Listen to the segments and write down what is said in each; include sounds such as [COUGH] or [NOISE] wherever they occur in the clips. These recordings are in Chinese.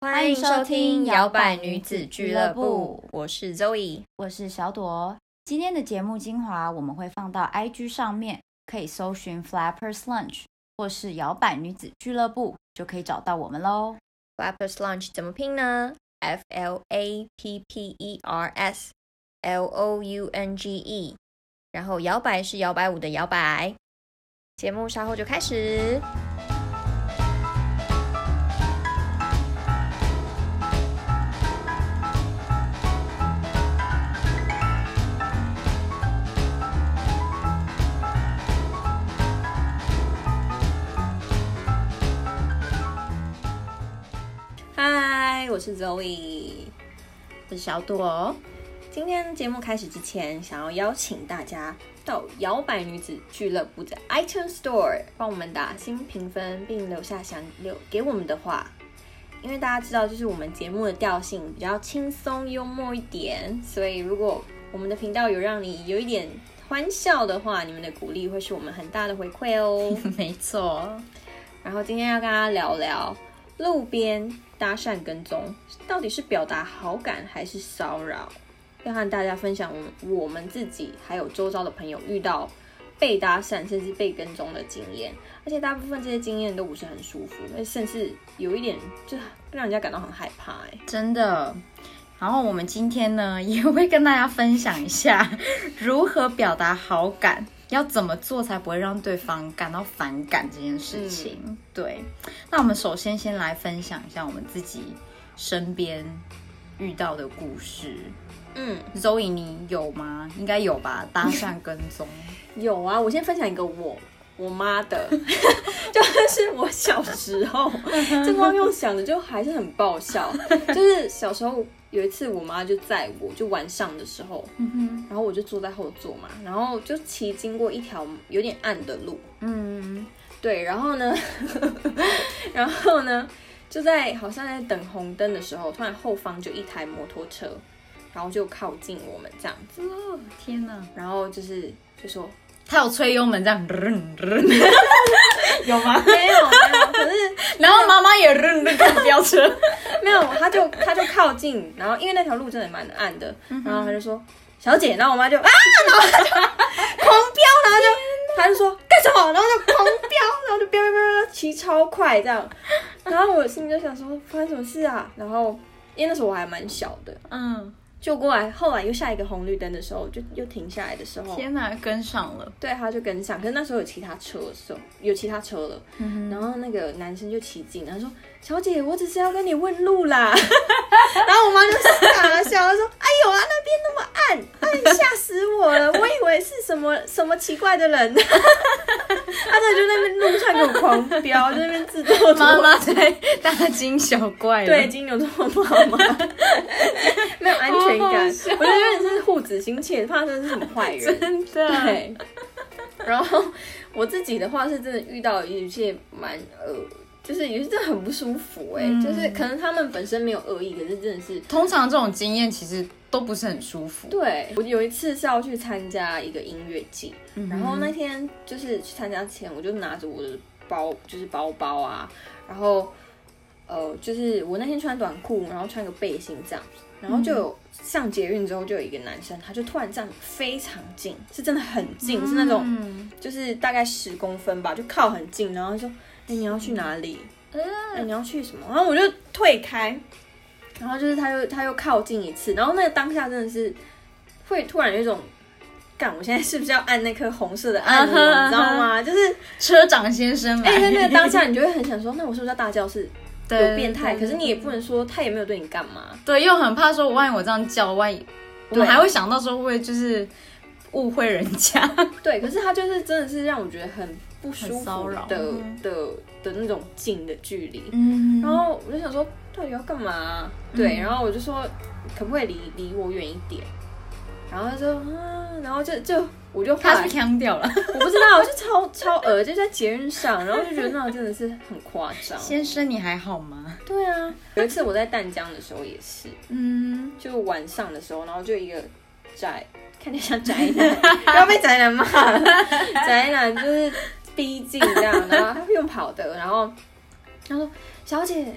欢迎收听摇摆女子俱乐部，我是 Zoe，我是小朵。今天的节目精华我们会放到 IG 上面，可以搜寻 Flappers Lunch 或是摇摆女子俱乐部，就可以找到我们喽。Flappers Lunch 怎么拼呢？F L A P P E R S L O U N G E，然后摇摆是摇摆舞的摇摆。节目稍后就开始。我是 Zoe，我是小朵。今天节目开始之前，想要邀请大家到摇摆女子俱乐部的 iTunes Store 帮我们打新评分，并留下想留给我们的话。因为大家知道，就是我们节目的调性比较轻松幽默一点，所以如果我们的频道有让你有一点欢笑的话，你们的鼓励会是我们很大的回馈哦。[LAUGHS] 没错。然后今天要跟大家聊聊路边。搭讪跟踪到底是表达好感还是骚扰？要和大家分享我我们自己还有周遭的朋友遇到被搭讪甚至被跟踪的经验，而且大部分这些经验都不是很舒服，甚至有一点就让人家感到很害怕。哎，真的。然后我们今天呢也会跟大家分享一下 [LAUGHS] 如何表达好感。要怎么做才不会让对方感到反感这件事情？对，那我们首先先来分享一下我们自己身边遇到的故事。嗯，Zoe，你有吗？应该有吧？搭讪跟踪 [LAUGHS] 有啊。我先分享一个我我妈的，[LAUGHS] 就是我小时候，[LAUGHS] 这光用想的就还是很爆笑。就是小时候。有一次，我妈就载我，就晚上的时候，然后我就坐在后座嘛，然后就骑经过一条有点暗的路，嗯，对，然后呢，[LAUGHS] 然后呢，就在好像在等红灯的时候，突然后方就一台摩托车，然后就靠近我们这样子，天哪，然后就是就说。他有吹油门这样，[LAUGHS] 有吗？没有，没有。可是，[LAUGHS] 然后妈妈也扔那个飙车，没有，他就他就靠近，然后因为那条路真的蛮暗的，然后他就说：“小姐。”然后我妈就啊，然后他就狂飙，然后就他就说干什么？然后就狂飙，然后就飙飙飙，骑超快这样。然后我心里就想说发生什么事啊？然后因为那时候我还蛮小的，嗯。就过来，后来又下一个红绿灯的时候，就又停下来的时候，天哪，跟上了。对，他就跟上，可是那时候有其他车的时候，有其他车了。嗯然后那个男生就骑近，他说：“小姐，我只是要跟你问路啦。[LAUGHS] ”然后我妈就傻了笑，她说：“哎呦啊，那边那么暗，哎，吓死我了！我以为是什么 [LAUGHS] 什么奇怪的人。[LAUGHS] ”他在就那边路上给我狂飙，在那边自作妈妈在大惊小怪。对，金牛座妈妈没有安全。感，我觉得有点是护子心切，怕真是什么坏人。真的。对。然后我自己的话是真的遇到一些蛮呃，就是也是真的很不舒服哎，就是可能他们本身没有恶意，可是真的是通常这种经验其实都不是很舒服。对我有一次是要去参加一个音乐季，然后那天就是去参加前，我就拿着我的包，就是包包啊，然后呃，就是我那天穿短裤，然后穿个背心这样。然后就有上捷运之后，就有一个男生，他就突然站非常近，是真的很近，是那种就是大概十公分吧，就靠很近，然后说：“哎，你要去哪里？哎，你要去什么？”然后我就退开，然后就是他又他又靠近一次，然后那个当下真的是会突然有一种，干，我现在是不是要按那颗红色的按钮？你知道吗？就是车长先生。哎，在那个当下，你就会很想说：“那我是不是要大叫？是？”有变态，可是你也不能说他也没有对你干嘛。对，又很怕说，万一我这样叫，万一我们还会想到说会就是误会人家。对，可是他就是真的是让我觉得很不舒服的的的那种近的距离。嗯，然后我就想说，到底要干嘛？对，然后我就说，可不可以离离我远一点？然后他说，嗯，然后就就。我就他是腔掉了，[LAUGHS] 我不知道，我就超超恶就在节日上，然后就觉得那真的是很夸张。先生，你还好吗？[LAUGHS] 对啊，有一次我在淡江的时候也是，嗯，就晚上的时候，然后就一个宅，看起来像宅男，[LAUGHS] 要被宅男骂了，宅男就是逼近这样，然后 [LAUGHS] 他用跑的，然后他说：“小姐。”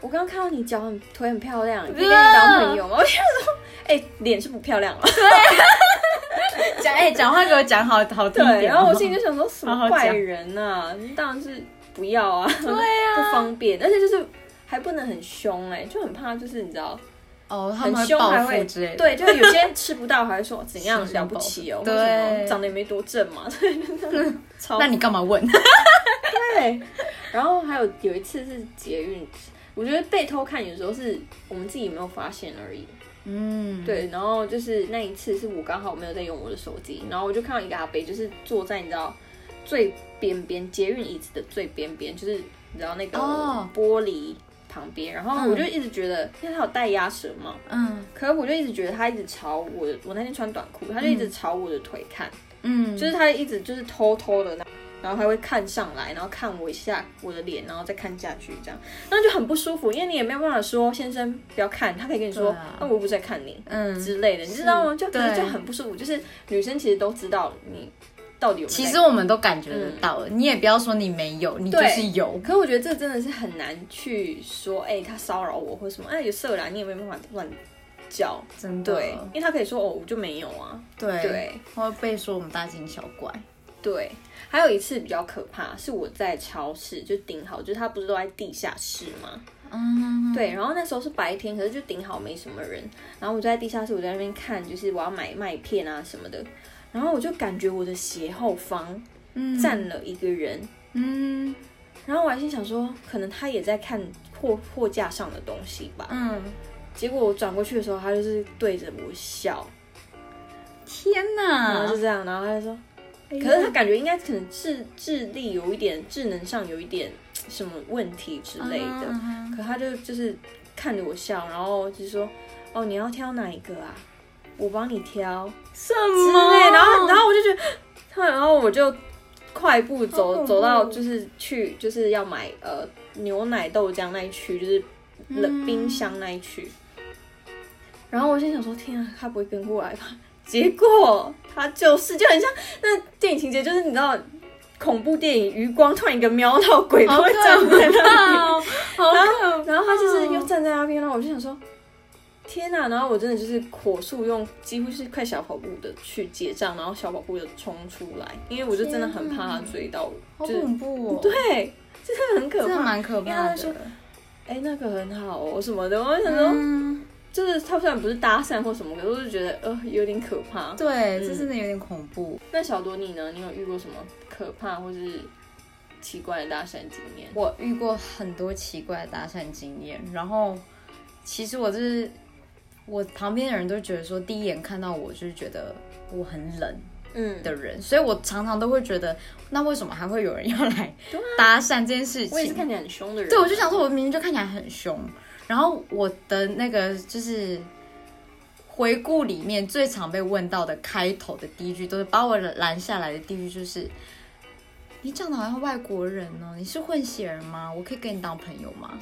我刚刚看到你脚很腿很漂亮，可以跟你当朋友吗？[LAUGHS] 我就说，哎、脸是不漂亮啊。讲 [LAUGHS] 哎，讲话给我讲好好对。然后我心里就想说，什么怪人呐、你当然是不要啊，对啊不方便，而且就是还不能很凶哎、就很怕就是你知道。哦，他很们凶还会复之类的。对，就是有些人吃不到，还会说 [LAUGHS] 怎样了不起哦，对长得也没多正嘛，对，超那你干嘛问？[LAUGHS] 对。然后还有有一次是捷运，我觉得被偷看有时候是我们自己没有发现而已。嗯，对，然后就是那一次是我刚好没有在用我的手机，然后我就看到一个阿伯，就是坐在你知道最边边捷运椅子的最边边，就是你知道那个哦玻璃旁边，然后我就一直觉得，因为他有戴鸭舌帽，嗯。可是我就一直觉得他一直朝我的，我那天穿短裤，他就一直朝我的腿看，嗯，就是他一直就是偷偷的，然后他会看上来，然后看我一下我的脸，然后再看下去，这样，那就很不舒服，因为你也没有办法说先生不要看，他可以跟你说，那、我又不是在看你嗯，之类的，你知道吗？就就很不舒服，就是女生其实都知道你到底有有其实我们都感觉得到了，你也不要说你没有，你就是有。可是我觉得这真的是很难去说，哎、他骚扰我或什么，哎、有色狼，你也没办法乱叫，真的。对，因为他可以说哦，我就没有啊，对对，会被说我们大惊小怪。对。还有一次比较可怕，是我在超市就顶好，就是他不是都在地下室吗？嗯，对，然后那时候是白天，可是就顶好没什么人，然后我就在地下室，我在那边看，就是我要买麦片啊什么的，然后我就感觉我的斜后方嗯站了一个人，嗯然后我还心想说，可能他也在看货货架上的东西吧。嗯，结果我转过去的时候，他就是对着我笑，天然后就！这样，然后他就说，哎可是他感觉应该可能智智力有一点，智能上有一点什么问题之类的，嗯可他就就是看着我笑，然后就说，哦，你要挑哪一个啊？我帮你挑什之么？类，然后然后我就觉得，他 [GASPS] 然后我就快步走走到就是去就是要买呃牛奶豆浆那一区，就是冷嗯冰箱那一区。然后我心想说，天啊，他不会跟过来吧？[LAUGHS] 结果他就是就很像那电影情节，就是你知道。恐怖电影余光突然一个瞄到鬼都会站在那里，哦，好然后然后他就是又站在那边，然后我就想说，天呐！然后我真的就是火速用几乎是快小跑步的去结账，然后小跑步的冲出来，因为我就真的很怕他追到我，好就是恐怖哦！，对，真的很可真的怕。蛮可怕的。哎、那个很好哦什么的，我就想说，嗯，就是他虽然不是搭讪或什么，可是我就觉得呃有点可怕。对，嗯这真的有点恐怖。那小多你呢？你有遇过什么可怕或是奇怪的搭讪经验？我遇过很多奇怪的搭讪经验，然后其实我就是我旁边的人都觉得说，第一眼看到我就是觉得我很冷嗯，的人，所以我常常都会觉得，那为什么还会有人要来搭讪这件事情？我也是看起来很凶的人。对，我就想说，我明明就看起来很凶，然后我的那个就是回顾里面最常被问到的开头的第一句，都是把我拦下来的第一句就是：“你长得好像外国人哦，你是混血人吗？我可以跟你当朋友吗？”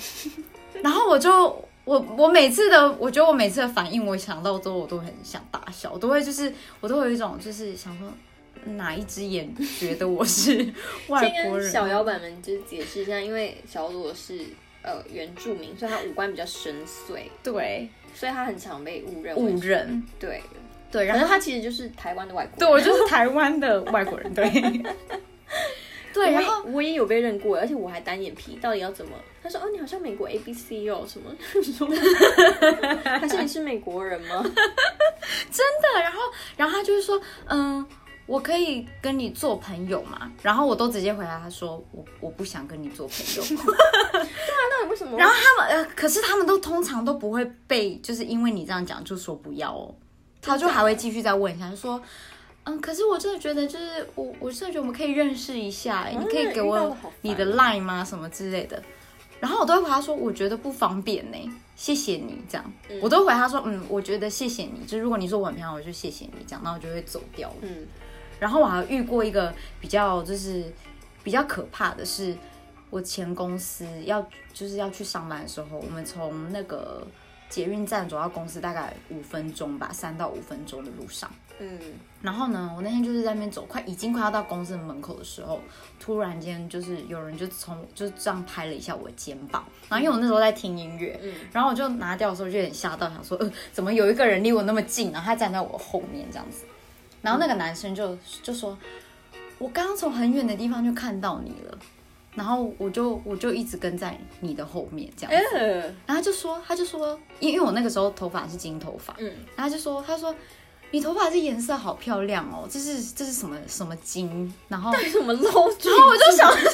[LAUGHS] 然后我就我我每次的，我觉得我每次的反应，我想到之后，我都很想大笑，我都会就是我都会有一种就是想说。哪一只眼觉得我是 [LAUGHS] 外国人？小摇摆们就是解释一下，因为小罗是呃原住民，所以他五官比较深邃，对所以他很常被误认。误认，对，对，然后是他其实就是台湾的外国人对。我就是 [LAUGHS] 台湾的外国人，对。[LAUGHS] 对，然后我也有被认过，而且我还单眼皮，到底要怎么？他说：“哦，你好像美国 A B C 哦，什么？[LAUGHS] 说还是你是美国人吗？[LAUGHS] 真的，然后然后他就是说，嗯，我可以跟你做朋友嘛？然后我都直接回答他说，我我不想跟你做朋友。[LAUGHS] 对啊那你为什么？然后他们呃，可是他们都通常都不会被，就是因为你这样讲就说不要哦，他就还会继续再问一下，就说。嗯，可是我真的觉得，就是我，我真的觉得我们可以认识一下，哎、你可以给我你的 line 吗？什么之类的。然后我都会回他说，我觉得不方便呢，谢谢你这样。我都会回他说，嗯，我觉得谢谢你，就如果你说我很漂亮，我就谢谢你这样，那我就会走掉了。嗯然后我还遇过一个比较就是比较可怕的是，我前公司要就是要去上班的时候，我们从那个捷运站走到公司大概五分钟吧，三到五分钟的路上。嗯，然后呢，我那天就是在那边走，快已经快要到公司门口的时候，突然间就是有人就从就是这样拍了一下我的肩膀，然后因为我那时候在听音乐，嗯然后我就拿掉的时候就有点吓到，想说呃怎么有一个人离我那么近，然后他站在我后面这样子，然后那个男生就就说，我刚刚从很远的地方就看到你了。然后我就我就一直跟在你的后面这样子，呃，然后他就说他就说，因为因为我那个时候头发是金头发，嗯，然后他就说他说你头发这颜色好漂亮哦，这是这是什么什么金？然后什么 low？然后我就想说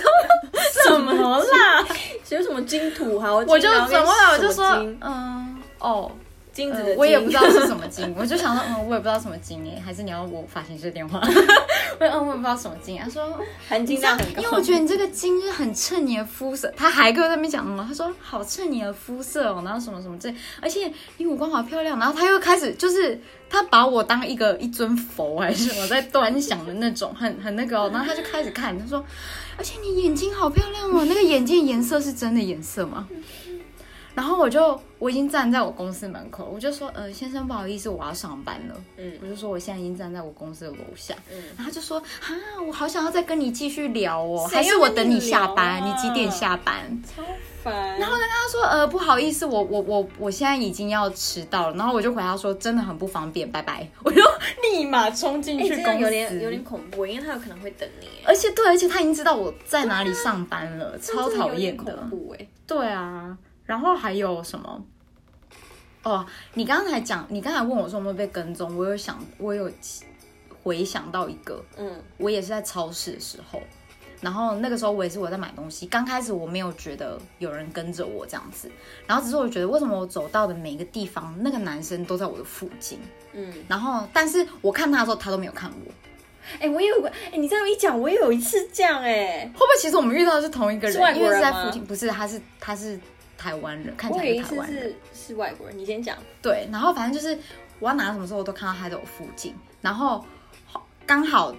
什么啦？有什么金土豪？我就然后转过来我就说嗯哦。呃金子的金，我也不知道是什么金，我就想说，嗯，我也不知道什么金哎，还是你要我发型师电话？[LAUGHS] 我嗯，我也不知道什么金。他说，含金量很高，因为我觉得你这个金是很衬你的肤色。他还跟我在那边讲嘛，他说好衬你的肤色哦，然后什么什么这，而且你五官好漂亮。然后他又开始就是他把我当一个一尊佛还是什么在端详的那种，很很那个哦。然后他就开始看，他说，而且你眼睛好漂亮哦，那个眼睛颜色是真的颜色吗？然后我就我已经站在我公司门口，我就说，呃，先生不好意思，我要上班了。嗯我就说我现在已经站在我公司的楼下，嗯然后他就说啊，我好想要再跟你继续聊哦，谁还是我等你下班？你几点下班？超烦。然后呢，他说呃不好意思，我我我我现在已经要迟到了，然后我就回他说真的很不方便，拜拜，我就 [LAUGHS] 立马冲进哎，去公司，有点有点恐怖，因为他有可能会等你，而且对，而且他已经知道我在哪里上班了，超讨厌的恐。怖哎。对啊，然后还有什么？哦，你刚才讲，你刚才问我说有没有被跟踪，我有想，我有回想到一个，嗯我也是在超市的时候，然后那个时候我也是我在买东西，刚开始我没有觉得有人跟着我这样子，然后只是我觉得为什么我走到的每一个地方，那个男生都在我的附近，嗯，然后但是我看他的时候，他都没有看我，哎，我也有个，哎，你这样一讲，我也有一次这样哎。会不会其实我们遇到的是同一个人？因为是在附近，不是，他是他是台湾人，看起来是台湾人。是是外国人，你先讲。对，然后反正就是我要拿什么时候我都看到他在我附近，然后刚好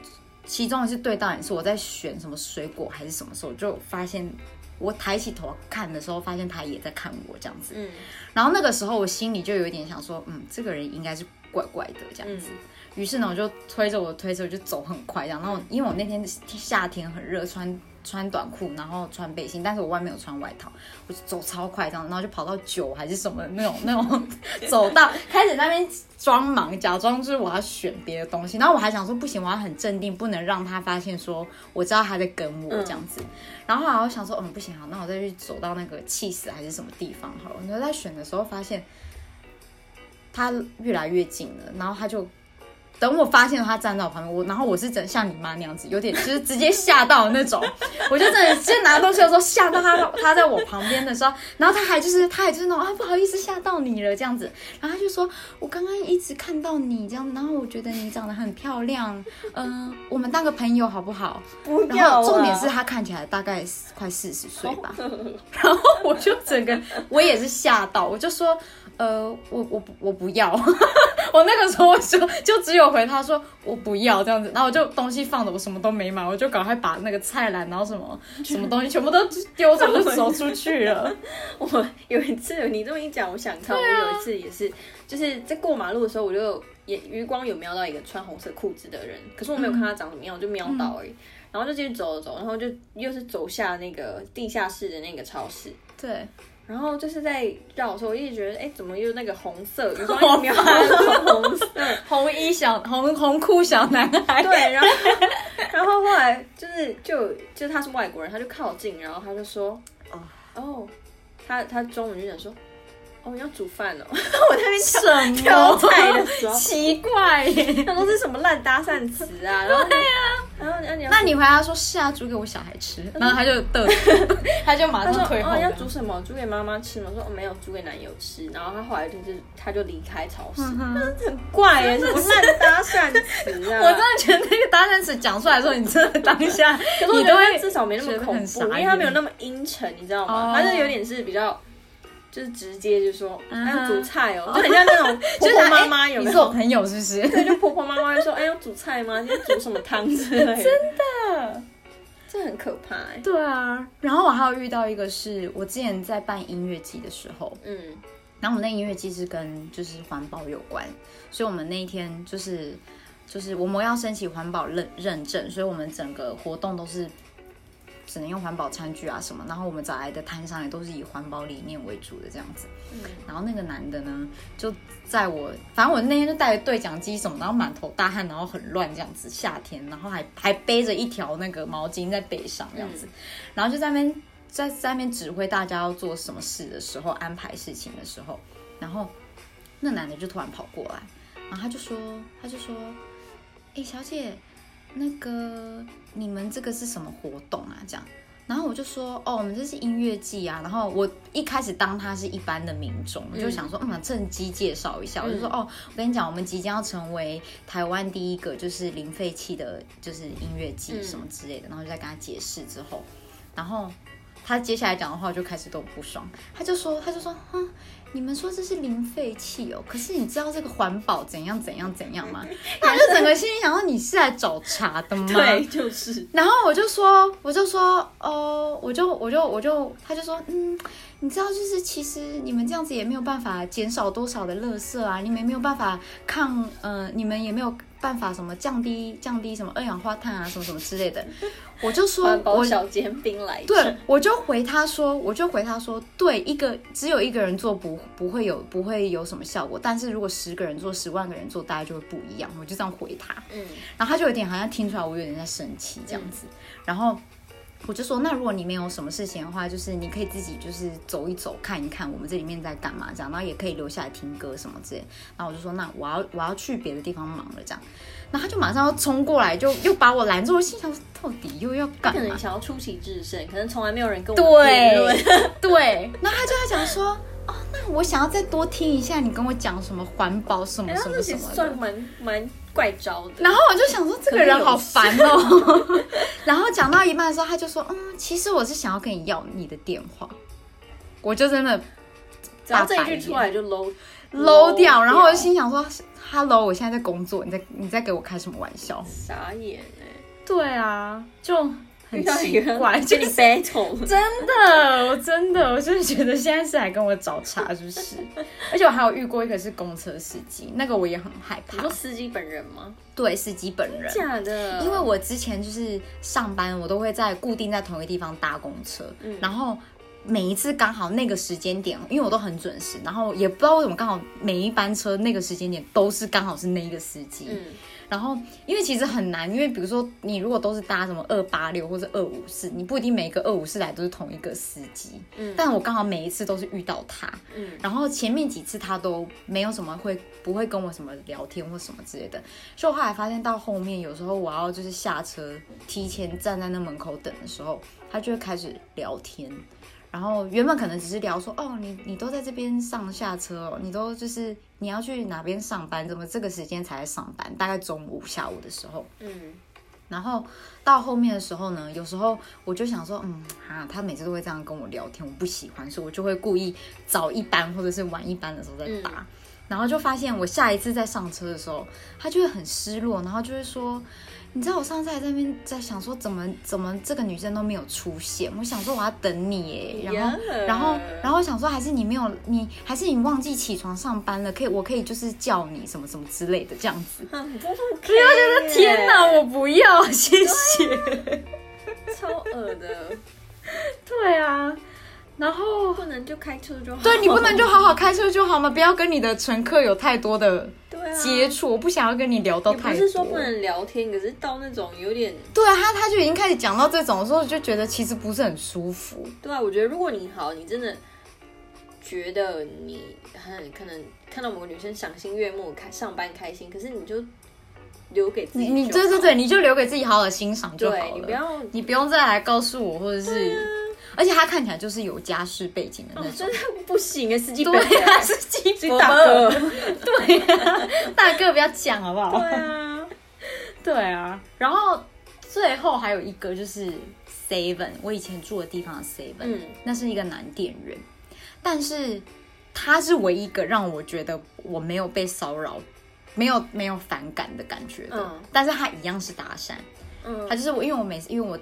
其中一次对到眼是我在选什么水果还是什么时候，就发现我抬起头看的时候，发现他也在看我这样子，嗯然后那个时候我心里就有一点想说，嗯，这个人应该是怪怪的这样子。于是呢，我就推着我的推车就走很快，这样。然后因为我那天夏天很热，穿穿短裤，然后穿背心，但是我外面有穿外套，我就走超快这样，然后就跑到九还是什么那种那种走到开始那边装忙，假装就是我要选别的东西。然后我还想说不行，我要很镇定，不能让他发现说我知道他在跟我这样子。然后后来我想说，嗯，不行，好，那我再去走到那个气死还是什么地方好了。然后在选的时候发现他越来越近了，然后他就等我发现他站在我旁边，我然后我是真像你妈那样子，有点 [LAUGHS] 就是直接吓到那种，[LAUGHS] 我就真的直接拿东西的时候吓到他，他在我旁边的时候，然后他还就是他还就是那种啊不好意思吓到你了这样子，然后他就说我刚刚一直看到你这样，然后我觉得你长得很漂亮，嗯、我们当个朋友好不好？然不要啊。后重点是他看起来大概快四十岁吧，然后我就整个我也是吓到，我就说，呃，我我不我不要，[LAUGHS] 我那个时候我就就只有回他说我不要这样子，然后我就东西放着，我什么都没买，我就赶快把那个菜篮，然后什么 [LAUGHS] 什么东西全部都丢着，就走出去了。[LAUGHS] 我有一次你这么一讲，我想到我有一次也是，就是在过马路的时候，我就也余光有瞄到一个穿红色裤子的人，可是我没有看他长什么样，我就瞄到而已。然后就继续走走，然后就又是走下那个地下室的那个超市，对，然后就是在绕的时候，我一直觉得，哎，怎么又那个红色？余光一直瞄红色，红衣小红红裤小男孩，对，然后然后后来就是就就是他是外国人，他就靠近，然后他就说，哦。哦，他他中文就想说，哦，要煮饭哦，[LAUGHS] 我在那边什挑么菜的时候，[LAUGHS] 奇怪耶？他说这是什么烂搭讪词啊？[LAUGHS] 然后对啊，然后你要那你回答说是啊，煮给我小孩吃，然后他就嘚瑟，他就马上退后哦要。煮什么？煮给妈妈吃吗？我说哦没有，煮给男友吃。然后他后来就是他就离开超市，很怪耶，什么烂搭讪词啊？我真的觉得那个搭讪词讲出来的时候，你真的当下可是我觉得至少没那么恐怖，因为他没有那么阴沉，你知道吗？哦他就有点是比较。就是直接就说，嗯哎，要煮菜哦，[LAUGHS] 就很像那种 [LAUGHS] 婆就是婆妈妈哎有没有？你是我朋友是不是？对，就婆婆妈妈会说，[LAUGHS] 哎，要煮菜吗？今天煮什么汤之类的？真的，这很可怕哎。对啊，然后我还有遇到一个是我之前在办音乐季的时候，嗯然后我们那音乐季是跟就是环保有关，所以我们那一天就是就是我们要申请环保认认证，所以我们整个活动都是只能用环保餐具啊什么，然后我们找来的摊商也都是以环保理念为主的这样子。然后那个男的呢，就在我反正我那天就带着对讲机什么，然后满头大汗，然后很乱这样子，夏天，然后还还背着一条那个毛巾在背上这样子，然后就在那边。在在那边指挥大家要做什么事的时候，安排事情的时候，然后那男的就突然跑过来，然后他就说，他就说，哎，小姐，那个你们这个是什么活动啊？这样，然后我就说，哦，我们这是音乐季啊。然后我一开始当他是一般的民众，我就想说，嗯，趁机介绍一下，我就说，哦，我跟你讲，我们即将要成为台湾第一个就是零废弃的，就是音乐季什么之类的。然后就在跟他解释之后，然后。他接下来讲的话就开始都不爽，他就说，他就说，哼，你们说这是零废弃哦，可是你知道这个环保怎样怎样怎样吗？[LAUGHS] 然后就整个心里想说，你是来找茬的吗？[LAUGHS] 对，就是。然后我就说，我就说，哦，我就我就我就，他就说，嗯，你知道，就是其实你们这样子也没有办法减少多少的垃圾啊，你们没有办法抗，呃，你们也没有。办法什么降低降低什么二氧化碳啊什么什么之类的，我就说我小煎饼来对，我就回他说，我就回他说，对，一个只有一个人做不不会有不会有什么效果，但是如果十个人做十万个人做，大家就会不一样。我就这样回他，嗯，然后他就有点好像听出来我有点在生气这样子，然后。我就说，那如果你没有什么事情的话，就是你可以自己就是走一走，看一看我们这里面在干嘛这样，然后也可以留下来听歌什么之类。然后我就说，那我要我要去别的地方忙了这样。然后他就马上要冲过来，就又把我拦住。我心想，到底又要干嘛？可能想要出奇制胜，可能从来没有人跟我。对，然后他就在讲说，哦，那我想要再多听一下你跟我讲什么环保什么什么什么的，算蛮蛮。怪招的，然后我就想说这个人好烦哦。[LAUGHS] 然后讲到一半的时候，他就说：“嗯，其实我是想要跟你要你的电话。”我就真的，然后这一句出来就 low low 掉。然后我就心想说：“Hello，我现在在工作，你在你在给我开什么玩笑？”傻眼哎！对啊，就。很奇怪，跟你 battle，真的，我真的，我就是觉得现在是来跟我找茬，是不是？而且我还有遇过一个是公车司机，那个我也很害怕。你说司机本人吗？对，司机本人。假的。因为我之前就是上班，我都会在固定在同一个地方搭公车，然后每一次刚好那个时间点，因为我都很准时，然后也不知道为什么刚好每一班车那个时间点都是刚好是那一个司机。然后，因为其实很难，因为比如说你如果都是搭什么二八六或者二五四，你不一定每一个二五四来都是同一个司机。嗯，但我刚好每一次都是遇到他。嗯，然后前面几次他都没有什么会不会跟我什么聊天或什么之类的，所以我后来发现到后面有时候我要就是下车提前站在那门口等的时候，他就会开始聊天。然后原本可能只是聊说，哦，你你都在这边上下车哦，你都就是你要去哪边上班，怎么这个时间才上班？大概中午下午的时候，嗯，然后到后面的时候呢，有时候我就想说，嗯啊，他每次都会这样跟我聊天，我不喜欢，所以我就会故意早一班或者是晚一班的时候再打，然后就发现我下一次再上车的时候，他就会很失落，然后就会说。你知道我上次还在那边在想说怎么怎么这个女生都没有出现，我想说我要等你耶，然后然后然后想说还是你没有你还是你忘记起床上班了，可以我可以就是叫你什么什么之类的这样子。不要觉得天哪，我不要，谢谢。超恶的，对啊。然后不能就开车就好，对你不能就好好开车就好吗？不要跟你的乘客有太多的接触，我不想要跟你聊到太多。不是说不能聊天，可是到那种有点……对啊，他他就已经开始讲到这种的时候，就觉得其实不是很舒服。对啊，我觉得如果你好，你真的觉得你很可能看到某个女生赏心悦目，开上班开心，可是你就留给自己，你对对对，你就留给自己好好欣赏就好了。你不要，你不用再来告诉我，或者是。而且他看起来就是有家世背景的那种，真的不行啊！司机对啊，司机大哥，对啊，大哥不要讲好不好？对啊，对啊。然后最后还有一个就是 Seven，我以前住的地方的 Seven，嗯，那是一个男店员，但是他是唯一一个让我觉得我没有被骚扰，没有没有反感的感觉的。但是他一样是搭讪，嗯，他就是我，因为我每次因为我。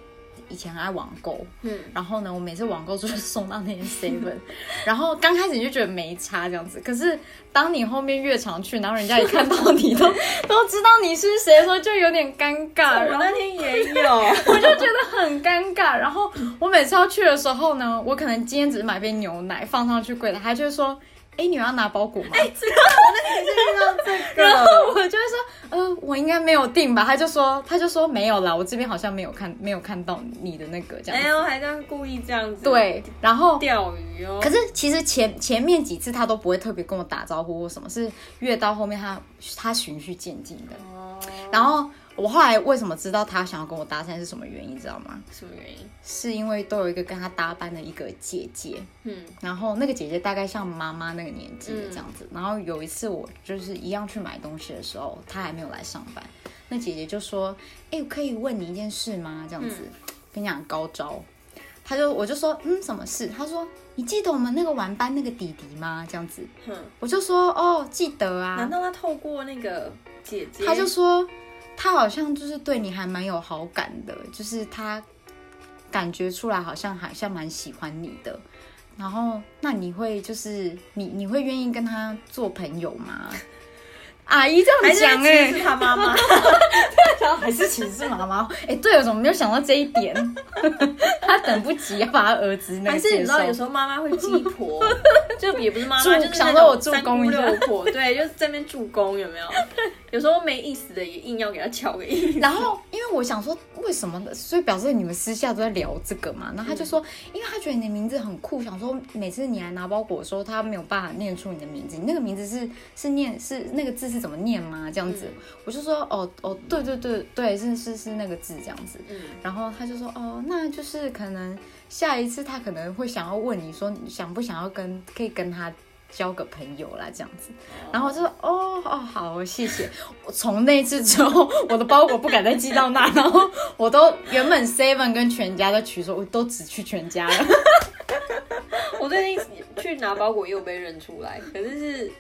以前很爱网购，嗯，然后呢，我每次网购就是送到那些 [LAUGHS] seven，然后刚开始你就觉得没差这样子，可是当你后面越常去，然后人家一看到你都 [LAUGHS] 都知道你是谁的时候，就有点尴尬。我那天也有，[LAUGHS] 我就觉得很尴尬。然后我每次要去的时候呢，我可能今天只是买杯牛奶放上去柜台，他就说：“哎，你要拿包裹吗？”这个我那天也是遇到这个然后，我就会说，呃，我应该没有订吧？他就说，他就说没有啦，我这边好像没有看，没有看到你的那个这样子。哎呦，还这样故意这样子，，对，然后钓鱼哦。可是其实前前面几次他都不会特别跟我打招呼或什么，是越到后面他他循序渐进的。哦，然后我后来为什么知道他想要跟我搭讪是什么原因，你知道吗？什么原因？是因为都有一个跟他搭班的一个姐姐，嗯然后那个姐姐大概像妈妈那个年纪的这样子。然后有一次我就是一样去买东西的时候，她还没有来上班，那姐姐就说：“哎、我可以问你一件事吗？”这样子，跟你讲高招。她就我就说：“嗯，什么事？”她说：“你记得我们那个玩班那个弟弟吗？”这样子，哼，我就说：“哦，记得啊。”难道他透过那个姐姐，他就说他好像就是对你还蛮有好感的，就是他感觉出来好像好像蛮喜欢你的。然后，那你会就是你你会愿意跟他做朋友吗？[LAUGHS] 阿姨这样讲哎、他妈妈？[LAUGHS] 然后还是其实是妈妈哎、对，我怎么没有想到这一点？[LAUGHS] 他等不及要把他儿子那还是你知道，有时候妈妈会鸡婆，[LAUGHS] 就也不是妈妈，就是那想说我助攻一下六婆，对，就是在那边助攻，有没有？有时候没意思的也硬要给他敲个意思。然后，因为我想说，为什么呢？所以表示你们私下都在聊这个嘛。然后他就说，因为他觉得你的名字很酷，想说每次你来拿包裹的时候，他没有办法念出你的名字。你那个名字是是念是那个字是怎么念吗？这样子，我就说，哦哦，对对对对，是是是那个字这样子。嗯，然后他就说，哦，那就是可能下一次他可能会想要问你说，想不想要跟可以跟他交个朋友啦这样子。然后我就说，哦哦好，谢谢。我从那次之后，我的包裹不敢再寄到那，然后我都原本 Seven 跟全家都取说，我都只去全家了。[LAUGHS] 我最近去拿包裹又被认出来，可是是，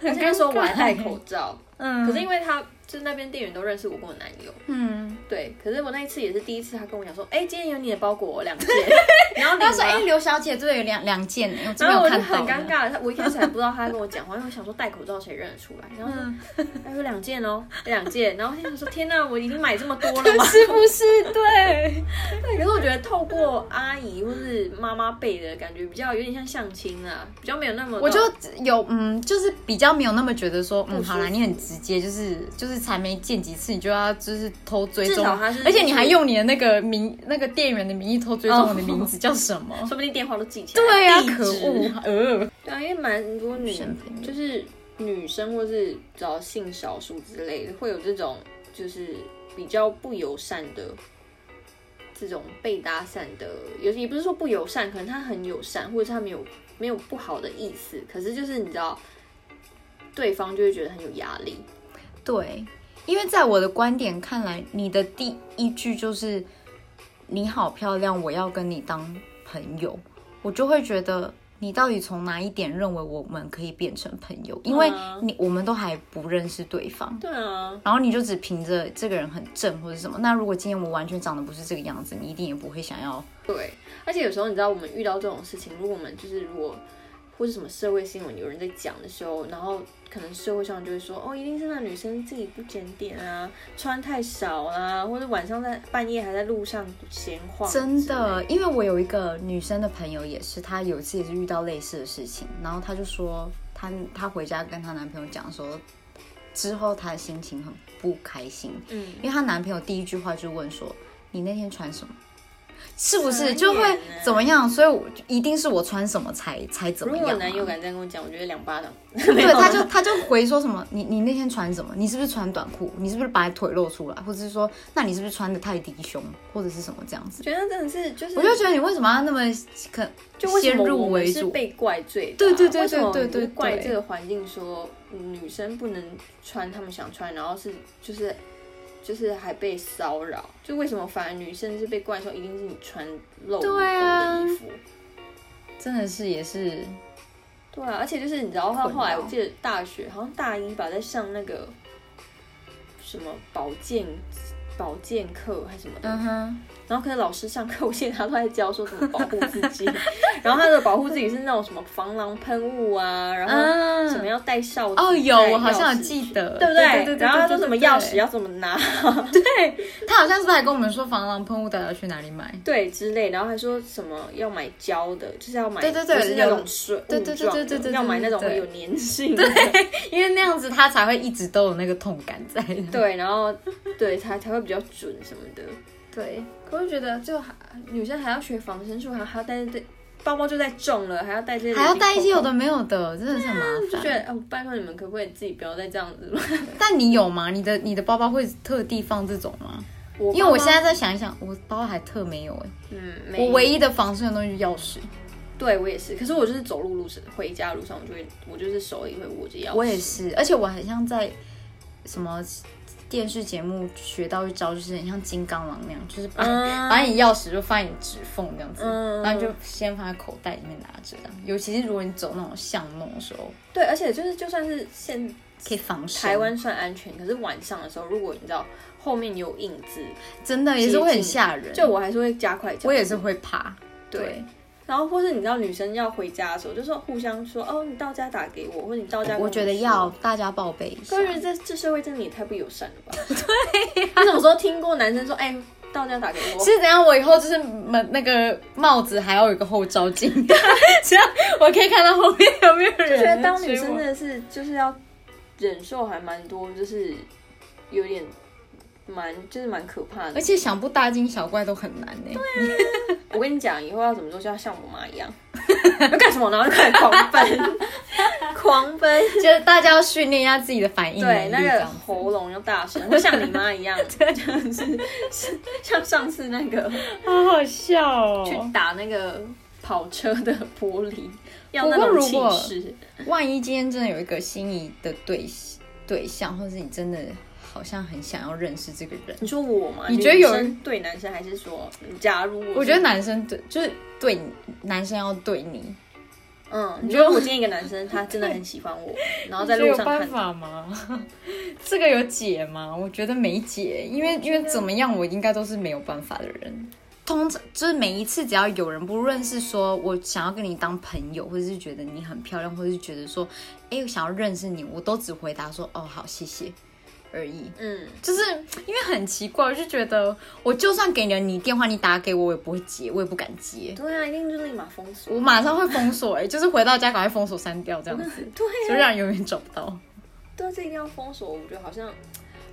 很而且那时候我还戴口罩，嗯可是因为他就是那边店员都认识我跟我男友，嗯，对，可是我那一次也是第一次，他跟我讲说，哎、今天有你的包裹两件，[LAUGHS] 然后 [LAUGHS] 他说，哎、哎、刘小姐，这有两两件，然后我就。很尴。尬，他我一开始还不知道他在跟我讲话，因为我想说戴口罩谁认得出来，[LAUGHS] 然后说还有两件哦，两件，然后他想说天哪，我已经买这么多了吗？[LAUGHS] 是不是？对，对，可是我觉得透过阿姨或是妈妈辈的感觉，比较有点像相亲啊，比较没有那么，我就有嗯，就是比较没有那么觉得说，嗯，好啦，你很直接，就是就是才没见几次，你就要就是偷追踪而且你还用你的那个名那个店员的名义偷追踪哦我的名字叫什么？说不定电话都记起来，对呀、可恶，呃，对啊，因为蛮多女生就是女生或是找性少数之类的，会有这种就是比较不友善的这种被搭讪的，有也不是说不友善，可能他很友善，或者是他没有没有不好的意思，可是就是你知道，对方就会觉得很有压力。对，因为在我的观点看来，你的第一句就是“你好漂亮，我要跟你当朋友”，我就会觉得你到底从哪一点认为我们可以变成朋友？因为啊你我们都还不认识对方，对啊，然后你就只凭着这个人很正或者什么。那如果今天我完全长得不是这个样子，你一定也不会想要。对，而且有时候你知道，我们遇到这种事情，如果我们就是如果或者什么社会新闻有人在讲的时候，然后可能社会上就会说，哦，一定是那女生自己不检点啊，穿太少啦，或者晚上在半夜还在路上闲晃。真的，，因为我有一个女生的朋友，也是她有一次也是遇到类似的事情，然后她就说，她她回家跟她男朋友讲说，之后她的心情很不开心，嗯，因为她男朋友第一句话就问说，你那天穿什么？是不是就会欸怎么样？所以我一定是我穿什么才才怎么样、啊。如果我男友敢这样跟我讲，我觉得两巴掌。对，[LAUGHS] 他就他就回说什么，你你那天穿什么？你是不是穿短裤？你是不是把腿露出来？或者是说，那你是不是穿的太低胸，或者是什么这样子？觉得真的是就是，我就觉得你为什么要那么可就先入为主？是被怪罪啊、对对对对对对怪这个环境说女生不能穿她们想穿，然后是就是就是还被骚扰，就为什么反而女生是被怪兽一定是你穿露骨对啊。的衣服？真的是也是对啊，而且就是你知道，他困扰。后来我记得大学好像大一吧，在上那个什么保健保健课还是什么的，嗯哼，然后可是老师上课，我记得他都在教说怎么保护自己，然后他的保护自己是那种什么防狼喷雾啊，然后什么要带哨子哦，有我好像有记得，对不对对对，然后他说什么钥匙要，怎么拿，[LAUGHS] 对他好像是不是还跟我们说防狼喷雾到底要去哪里买？对之类，然后还说什么要买胶的，就是要买对对对是那种水雾对对对状要买那种对会有粘性的，因为那样子他才会一直都有那个痛感在。对，然后对才才会比较准什么的。对，可我就觉得就还女生还要学防身术，还还要带这包包就在重了，还要带这些，还要带一些有的。没有的，真的是很麻就觉烦。得哦，拜托你们可不可以自己不要再这样子了？[LAUGHS] 但你有吗？你的你的包包会特地放这种吗？我因为我现在在在想一想，我包包还特没有哎、嗯，没我唯一的防身的东西就是钥匙。对我也是，可是我就是走路路上回家路上，我就会我就是手里会握着钥匙。我也是，而且我很像在什么电视节目学到一招，就是很像金刚狼那样，就是把、嗯把你钥匙就放在你指缝这样子，嗯然后你就先放在口袋里面拿着这样。尤其是如果你走那种巷弄的时候，对，而且就是就算是现可以防身。台湾算安全，可是晚上的时候，如果你知道后面有影子，真的也是会很吓人，就我还是会加快脚步。我也是会怕。对，然后或是你知道女生要回家的时候，就说互相说哦，你到家打给我，或者你到家跟我觉得要大家报备一下可。是这这社会真的也太不友善了吧？对、你什么时候听过男生说，哎、到家打给我？是怎样？我以后就是门那个帽子还要有一个后照镜，[LAUGHS] 这样我可以看到后面有没有人。觉得当女生真的是就是要忍受还蛮多，就是有点蛮就是蛮可怕的而。且想不大惊小怪都很难呢、对，[LAUGHS] 我跟你讲，以后要怎么做，就要像我妈一样，要干什么然后就开始狂奔，狂奔。就是大家要训练一下自己的反应能对，那个喉咙要大声，会像你妈一样，[LAUGHS] 就是是 [LAUGHS] 像上次那个好好笑哦去打那个跑车的玻璃，要那种气过如果势。万一今天真的有一个心仪的对对象，或是你真的好像很想要认识这个人，你说我吗？你觉得有女生对男生，还是说，假如我我觉得男生对就是对你男生要对你，嗯，你觉得我见一个男生，他真的很喜欢我，然后在路这 [LAUGHS] 有办上看法吗？[LAUGHS] 这个有解吗？我觉得没解，因为因为怎么样，我应该都是没有办法的人。通常就是每一次，只要有人，不论是说我想要跟你当朋友，或者是觉得你很漂亮，或者是觉得说，哎，我想要认识你，我都只回答说，哦，好，谢谢而已。嗯，就是因为很奇怪，我就觉得我就算给了你电话，你打给我，我也不会接，我也不敢接，对啊，一定就立马封锁。我马上会封锁、哎，[LAUGHS] 就是回到家赶快封锁删掉这样子，对就啊，让人永远找不到。对啊，这一定要封锁，我觉得好像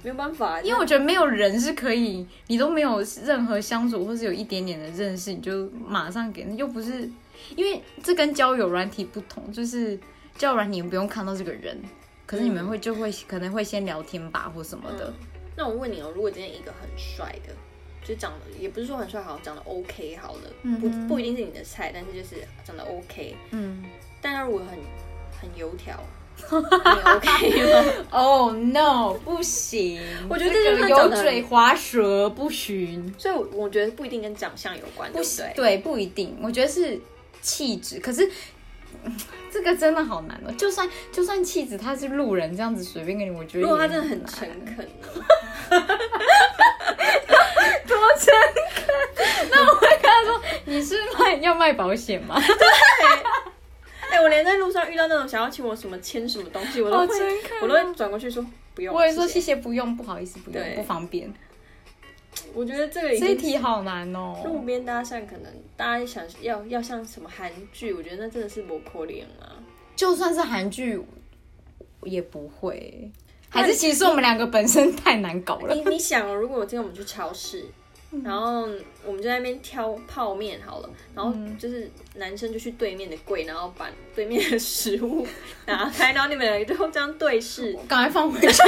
没有办法，因为我觉得没有人是可以，你都没有任何相处，或是有一点点的认识，你就马上给，又不是，因为这跟交友软体不同，就是交友软体你不用看到这个人，可是你们会就会可能会先聊天吧或什么的，那我问你哦，如果今天一个很帅的，就长得也不是说很帅，好长得 OK 好了，不不一定是你的菜，但是就是长得 OK，嗯。但他如果很很油条，[LAUGHS] 你 OK 吗？[LAUGHS] Oh no，不行！我觉得这个油嘴滑舌不行，所以我，我觉得不一定跟长相有关，对不对？对，不一定。我觉得是气质，可是。嗯 [LAUGHS] 这个真的好难哦！就算就算气质他是路人这样子随便跟你，我觉得如果他真的很难诚恳呢？[LAUGHS] 多诚恳，[LAUGHS] 那我会跟他说：“你是卖要卖保险吗对哎、我连在路上遇到那种想要请我什么签什么东西，我都好会，哦我都会转过去说不？”用。我也说谢谢。不用，不好意思，不用，不方便。我觉得这个这题好难哦路哦。边搭讪，可能大家想要要像什么韩剧，我觉得那真的是不可怜啊。就算是韩剧，也不会。还是其实我们两个本身太难搞了。你你想哦，如果今天我们去超市，嗯然后我们就在那边挑泡面好了，然后嗯就是男生就去对面的柜，然后把对面的食物拿开，然后你们两个就这样对视，赶快放回去。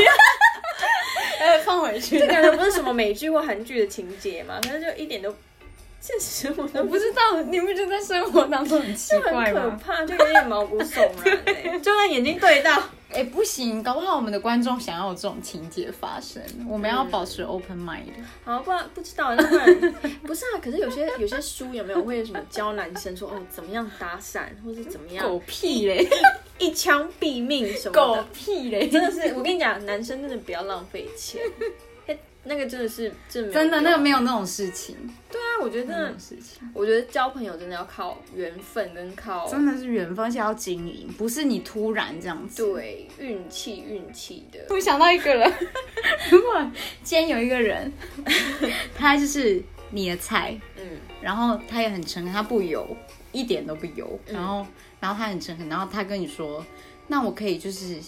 呃，[LAUGHS] 放回去。这感觉不是什么美剧或韩剧的情节嘛？反正就一点都现实我中不知道，你不觉得在生活当中很奇怪很可吗？怕，就有点毛骨悚然、欸。[LAUGHS] 就跟眼睛对到，哎、不行，搞不好我们的观众想要有这种情节发生，我们要保持 open mind。好，不然不知道，那不然不是啊？可是有些有些书有没有会什么教男生说哦怎么样搭讪，或是怎么样狗屁嘞，一枪毙命什么狗？屁嘞！真的是，我跟你讲，男生真的不要浪费钱。嘿那个真的是真的真的那个没有有那种事情，对啊，我觉得真的那种事情我觉得交朋友真的要靠缘分跟靠真的是缘分，而且要经营，不是你突然这样子。对运气运气的。我想到一个人，如果今天有一个人，[LAUGHS] 他就是你的菜，嗯然后他也很诚恳，他不油，一点都不油，嗯然后然后他很诚恳，然后他跟你说，那我可以就是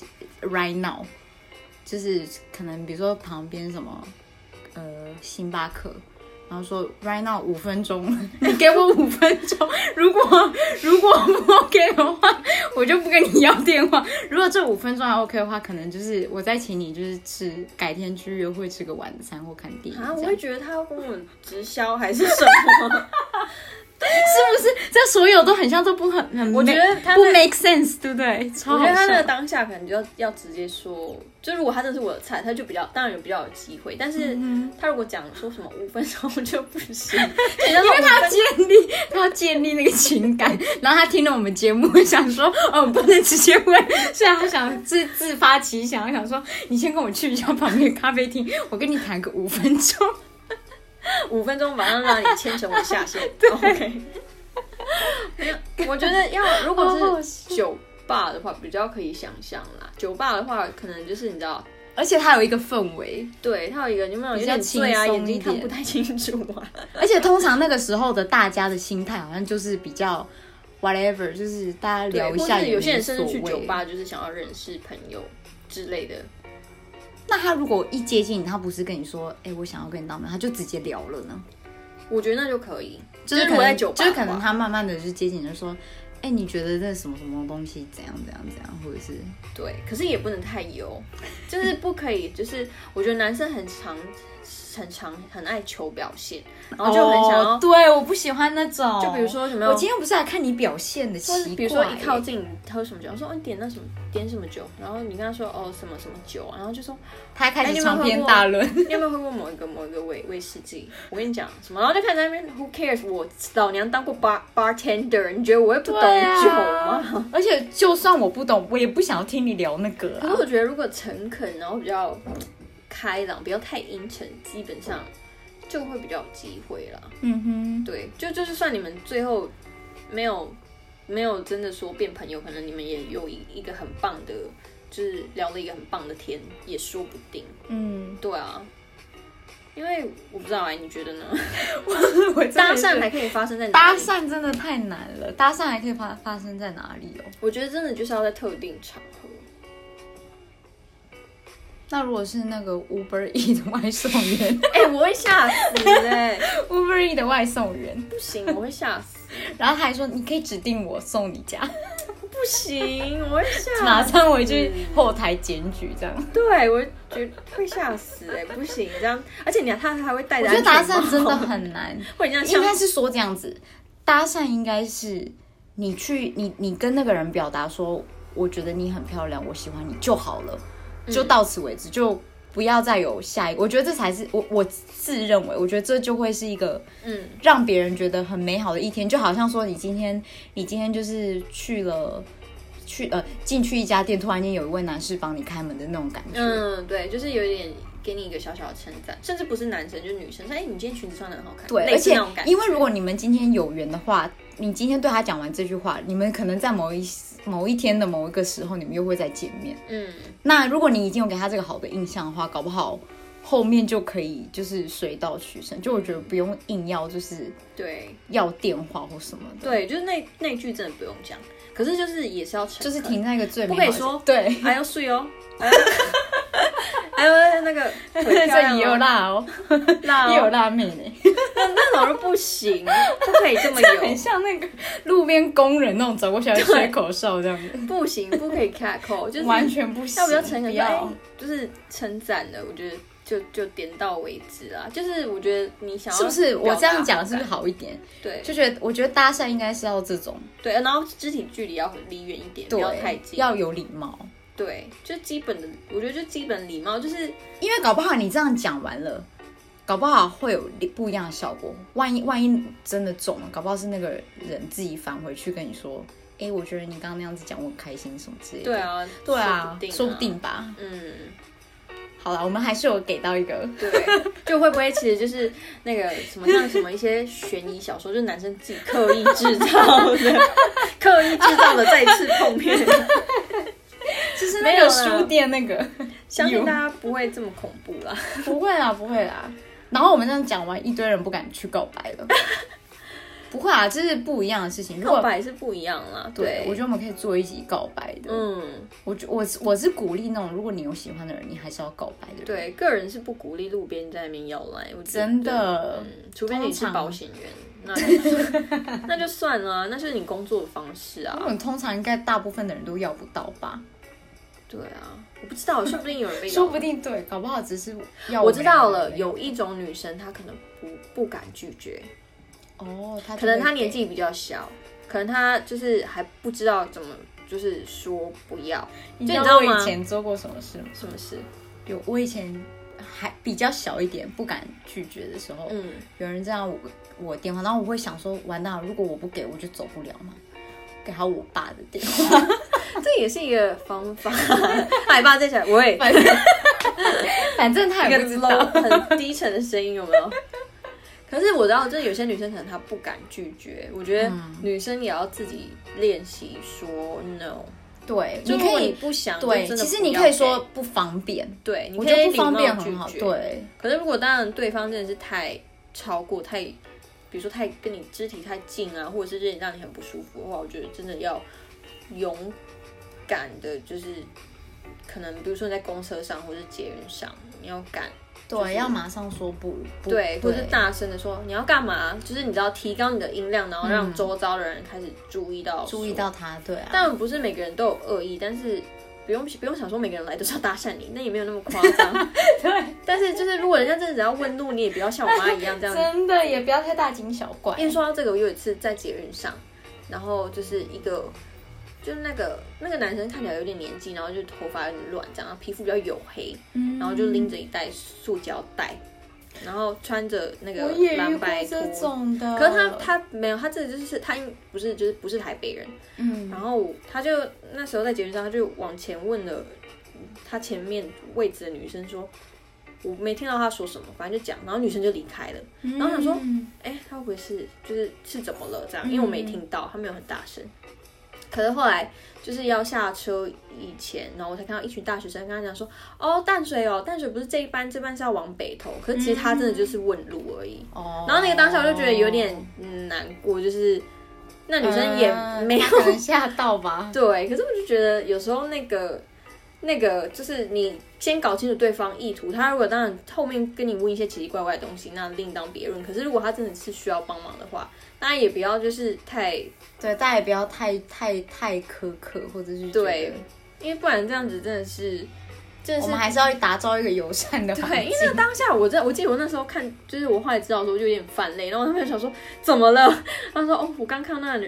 right now，就是可能比如说旁边什么呃星巴克。然后说 right now 五分钟，[LAUGHS] 你给我五分钟。如果如果不 OK 的话，[LAUGHS] 我就不跟你要电话。如果这五分钟还 OK 的话，可能就是我再请你就是吃改天去约会吃个晚餐或看电影。啊，我会觉得他要跟我直销还是什么？[LAUGHS] [LAUGHS] 是不是？这所有都很像都不很很，我觉得他不 make sense，对不对？超好我觉得他那个笑。当下可能就要要直接说，就如果他真的是我的菜，他就比较当然有比较有机会。但是嗯他如果讲说什么五分钟就不行，[LAUGHS] 因为因为他要建立，他要建立那个情感，然后他听了我们节目，想说，哦，不能直接问，所以他想自自发奇想，想说，你先跟我去一下旁边咖啡厅，我跟你谈个五分钟。[LAUGHS] 五分钟马上让你牵成我下线。[LAUGHS] OK，没有，我觉得要如果是酒吧的话，比较可以想象啦。酒吧的话，可能就是你知道，而且它有一个氛围，对它有一个你有没有有点醉啊，轻松眼睛看不太清楚啊。[LAUGHS] 而且通常那个时候的大家的心态好像就是比较 whatever，就是大家聊一，下有些人甚至去酒。吧就是想要认识朋友之类的。那他如果一接近你，他不是跟你说，哎、我想要跟你当朋友，他就直接聊了呢？我觉得那就可以，就是可能，在酒吧就是可能他慢慢的就接近你，就说，哎、你觉得这什么什么东西怎样怎样怎样，或者是对，可是也不能太油，就是不可以，就是我觉得男生很常、很常、很爱求表现，然后就很想要，哦对，我不喜欢那种。就比如说什么，我今天不是来看你表现的，奇怪、比如说一靠近他喝什么酒，我说哦你点那什么点什么酒，然后你跟他说哦什么什么酒啊，然后就说他开始长篇大论。[LAUGHS] 你有没有喝过某一个某一个威威士忌？我跟你讲什么，然后就看在那边 Who cares？我老娘当过 bar bartender，你觉得我会不懂对酒啊吗？而且就算我不懂，我也不想要听你聊那个啊可是。我觉得，如果诚恳，然后比较开朗，不要太阴沉，基本上就会比较有机会啦。嗯哼，对，就就是算你们最后没有没有真的说变朋友，可能你们也有一一个很棒的，就是聊了一个很棒的天，也说不定。嗯，对啊，因为我不知道哎、你觉得呢？[LAUGHS] 搭是讪还可以发生在哪搭里？讪真的太难了，搭讪还可以发发生在哪里哦？我觉得真的就是要在特定场合。那如果是那个 Uber E 的外送员？[LAUGHS] 哎、我会吓死哎、[LAUGHS] Uber E 的外送员，不行，我会吓死。然后他还说你可以指定我送你家，[LAUGHS] 不行，我会吓马上回去后台检举这样。对，我觉得会吓死哎、不行这样，而且你他还会带着我觉得搭讪真的很难，会这样应该是说这样子，搭讪应该是你去你你跟那个人表达说，我觉得你很漂亮，我喜欢你就好了，就到此为止，就不要再有下一个。我觉得这才是我我自认为，我觉得这就会是一个嗯让别人觉得很美好的一天，就好像说你今天你今天就是去了。去呃进去一家店，突然间有一位男士帮你开门的那种感觉，嗯，对，就是有点给你一个小小的称赞，甚至不是男生就是女生说，哎、你今天裙子穿的很好看，对，而且。因为如果你们今天有缘的话，你今天对他讲完这句话，你们可能在某一某一天的某一个时候，你们又会再见面。嗯，那如果你已经有给他这个好的印象的话，搞不好后面就可以就是水到渠成。就我觉得不用硬要就是对。要电话或什么的，对，就是那那句真的不用讲，可是就是也是要诚就是停在一个最不可以说对，还要睡哦，[LAUGHS] [LAUGHS] [LAUGHS] [LAUGHS] 还有那个这亮也有哦辣哦，[LAUGHS] 辣也有哦，辣妹呢，那种就不行，不可以这么很 [LAUGHS] 油，像那个路边工人那种走过去要吹口哨这样子，不行，不可以开口，就是完全不行，要比较诚恳，说不要哎，就是称赞的，我觉得就就点到为止啊。就是我觉得你想要是不是？我这样讲是不是好好一点？感？对就觉得，我觉得搭讪应该是要这种，对，然后肢体距离要离远一点，不要太近。要有礼貌。对，就基本的，我觉得就基本礼貌，就是因为搞不好你这样讲完了，搞不好会有不一样的效果。万一万一真的中了，搞不好是那个人自己返回去跟你说：“哎、我觉得你刚刚那样子讲，我很开心什么之类的。”对，啊，对啊，说说不定吧。嗯，好了，我们还是有给到一个，对，就会不会其实就是那个什么像什么一些悬疑小说，就是男生自己刻意制造的，[LAUGHS] 刻意制造的再次碰面。就是那个书店那个，[LAUGHS] 相信大家不会这么恐怖啦，不会啦，不会啦。然后我们这样讲完，一堆人不敢去告白了。[LAUGHS] 不会啊，这是不一样的事情。告白是不一样啦，对，我觉得我们可以做一集告白的。嗯，我觉我我是鼓励那种，如果你有喜欢的人，你还是要告白的。对，个人是不鼓励路边在那边要来，我真的，除非你是保险员，那 [LAUGHS] 那就算了，那是你工作的方式啊。你通常应该大部分的人都要不到吧？对啊，我不知道，说不定有人被，[LAUGHS] 说不定对，搞不好只是要。我知道了，有一种女生她可能不不敢拒绝。哦，她可能她年纪比较小，可能她就是还不知道怎么就是说不要。你知道我以前做过什么事吗？什么事？有我以前还比较小一点，不敢拒绝的时候，嗯，有人这样我我电话，然后我会想说，完蛋，如果我不给我就走不了嘛，给他我爸的电话，[LAUGHS] 这也是一个方法。你 [LAUGHS] 爸在讲，喂，[LAUGHS] 反正他也不知道，很低沉的声音有没有？可是我知道，就是有些女生可能她不敢拒绝。我觉得女生也要自己练习说 no。对，你可以不想对，其实你可以说不方便。对，你可以不方便很好。对。可是如果当然对方真的是太超过太，比如说太跟你肢体太近啊，或者是让你很不舒服的话，我觉得真的要勇敢的，就是可能比如说你在公车上或者捷运上，你要敢。对，要马上说不，对，或是大声的说你要干嘛？就是你知道提高你的音量，然后让周遭的人开始注意到，注意到他。对啊，但不是每个人都有恶意，但是不用不用想说每个人来都是要搭讪你，那也没有那么夸张。[LAUGHS] [LAUGHS] 对，但是就是如果人家真的只要问路，你也不要像我妈一样这样，[LAUGHS] 真的也不要太大惊小怪。因为说到这个，我有一次在捷运上，然后就是一个。就是那个那个男生看起来有点年纪，然后就头发有点乱，这样，皮肤比较黝黑，然后就拎着一袋塑胶袋，然后穿着那个蓝白的，可是他他没有，他这就是他不是就是不是台北人，嗯，然后他就那时候在节目上，他就往前问了他前面位置的女生说，我没听到他说什么，反正就讲，然后女生就离开了，然后想说，哎，他会不会是就是是怎么了这样？因为我没听到，他没有很大声。可是后来就是要下车以前，然后我才看到一群大学生跟他讲说：“哦，淡水哦，淡水不是这一班，这班是要往北投。”可是其实他真的就是问路而已。哦。然后那个当下我就觉得有点难过，就是那女生也没有吓到吧？[LAUGHS] 对。可是我就觉得有时候那个那个就是你先搞清楚对方意图，他如果当然后面跟你问一些奇奇怪怪的东西，那另当别论。可是如果他真的是需要帮忙的话，那也不要就是太。对，大家也不要太太太苛刻，或者是对，因为不然这样子真的是，我们还是要打造一个友善的对，因为那当下我在我记得我那时候看，就是我后来知道的时候就有点泛泪，[LAUGHS] 然后他们想说怎么了？[LAUGHS] 他说哦，我刚看到那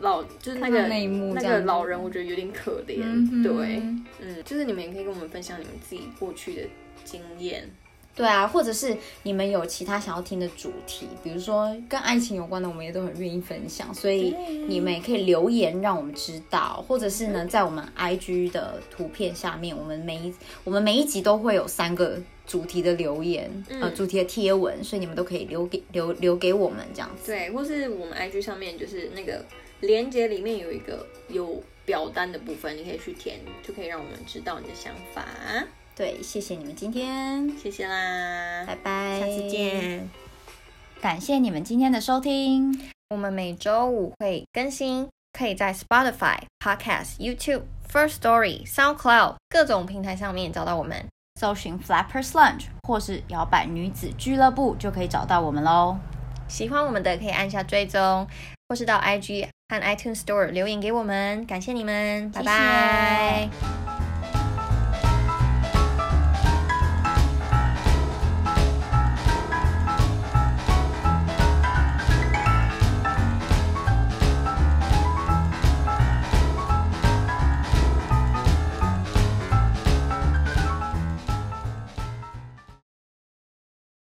老就是那个那个老人，我觉得有点可怜。对，嗯，就是你们也可以跟我们分享你们自己过去的经验。对啊，或者是你们有其他想要听的主题，比如说跟爱情有关的，我们也都很愿意分享，所以你们也可以留言让我们知道，或者是呢，在我们 IG 的图片下面，我们每一我们每一集都会有三个主题的留言，呃，主题的贴文，所以你们都可以留给留留给我们这样子。对，或是我们 IG 上面就是那个连接里面有一个有表单的部分，你可以去填，就可以让我们知道你的想法。对，谢谢你们今天，谢谢啦，拜拜，下次见。感谢你们今天的收听，我们每周五会更新，可以在 Spotify、Podcast、YouTube、First Story、SoundCloud 各种平台上面找到我们，搜寻 Flappers Lunch 或是摇摆女子俱乐部就可以找到我们喽。喜欢我们的可以按下追踪，或是到 IG 和 iTunes Store 留言给我们，感谢你们，拜拜。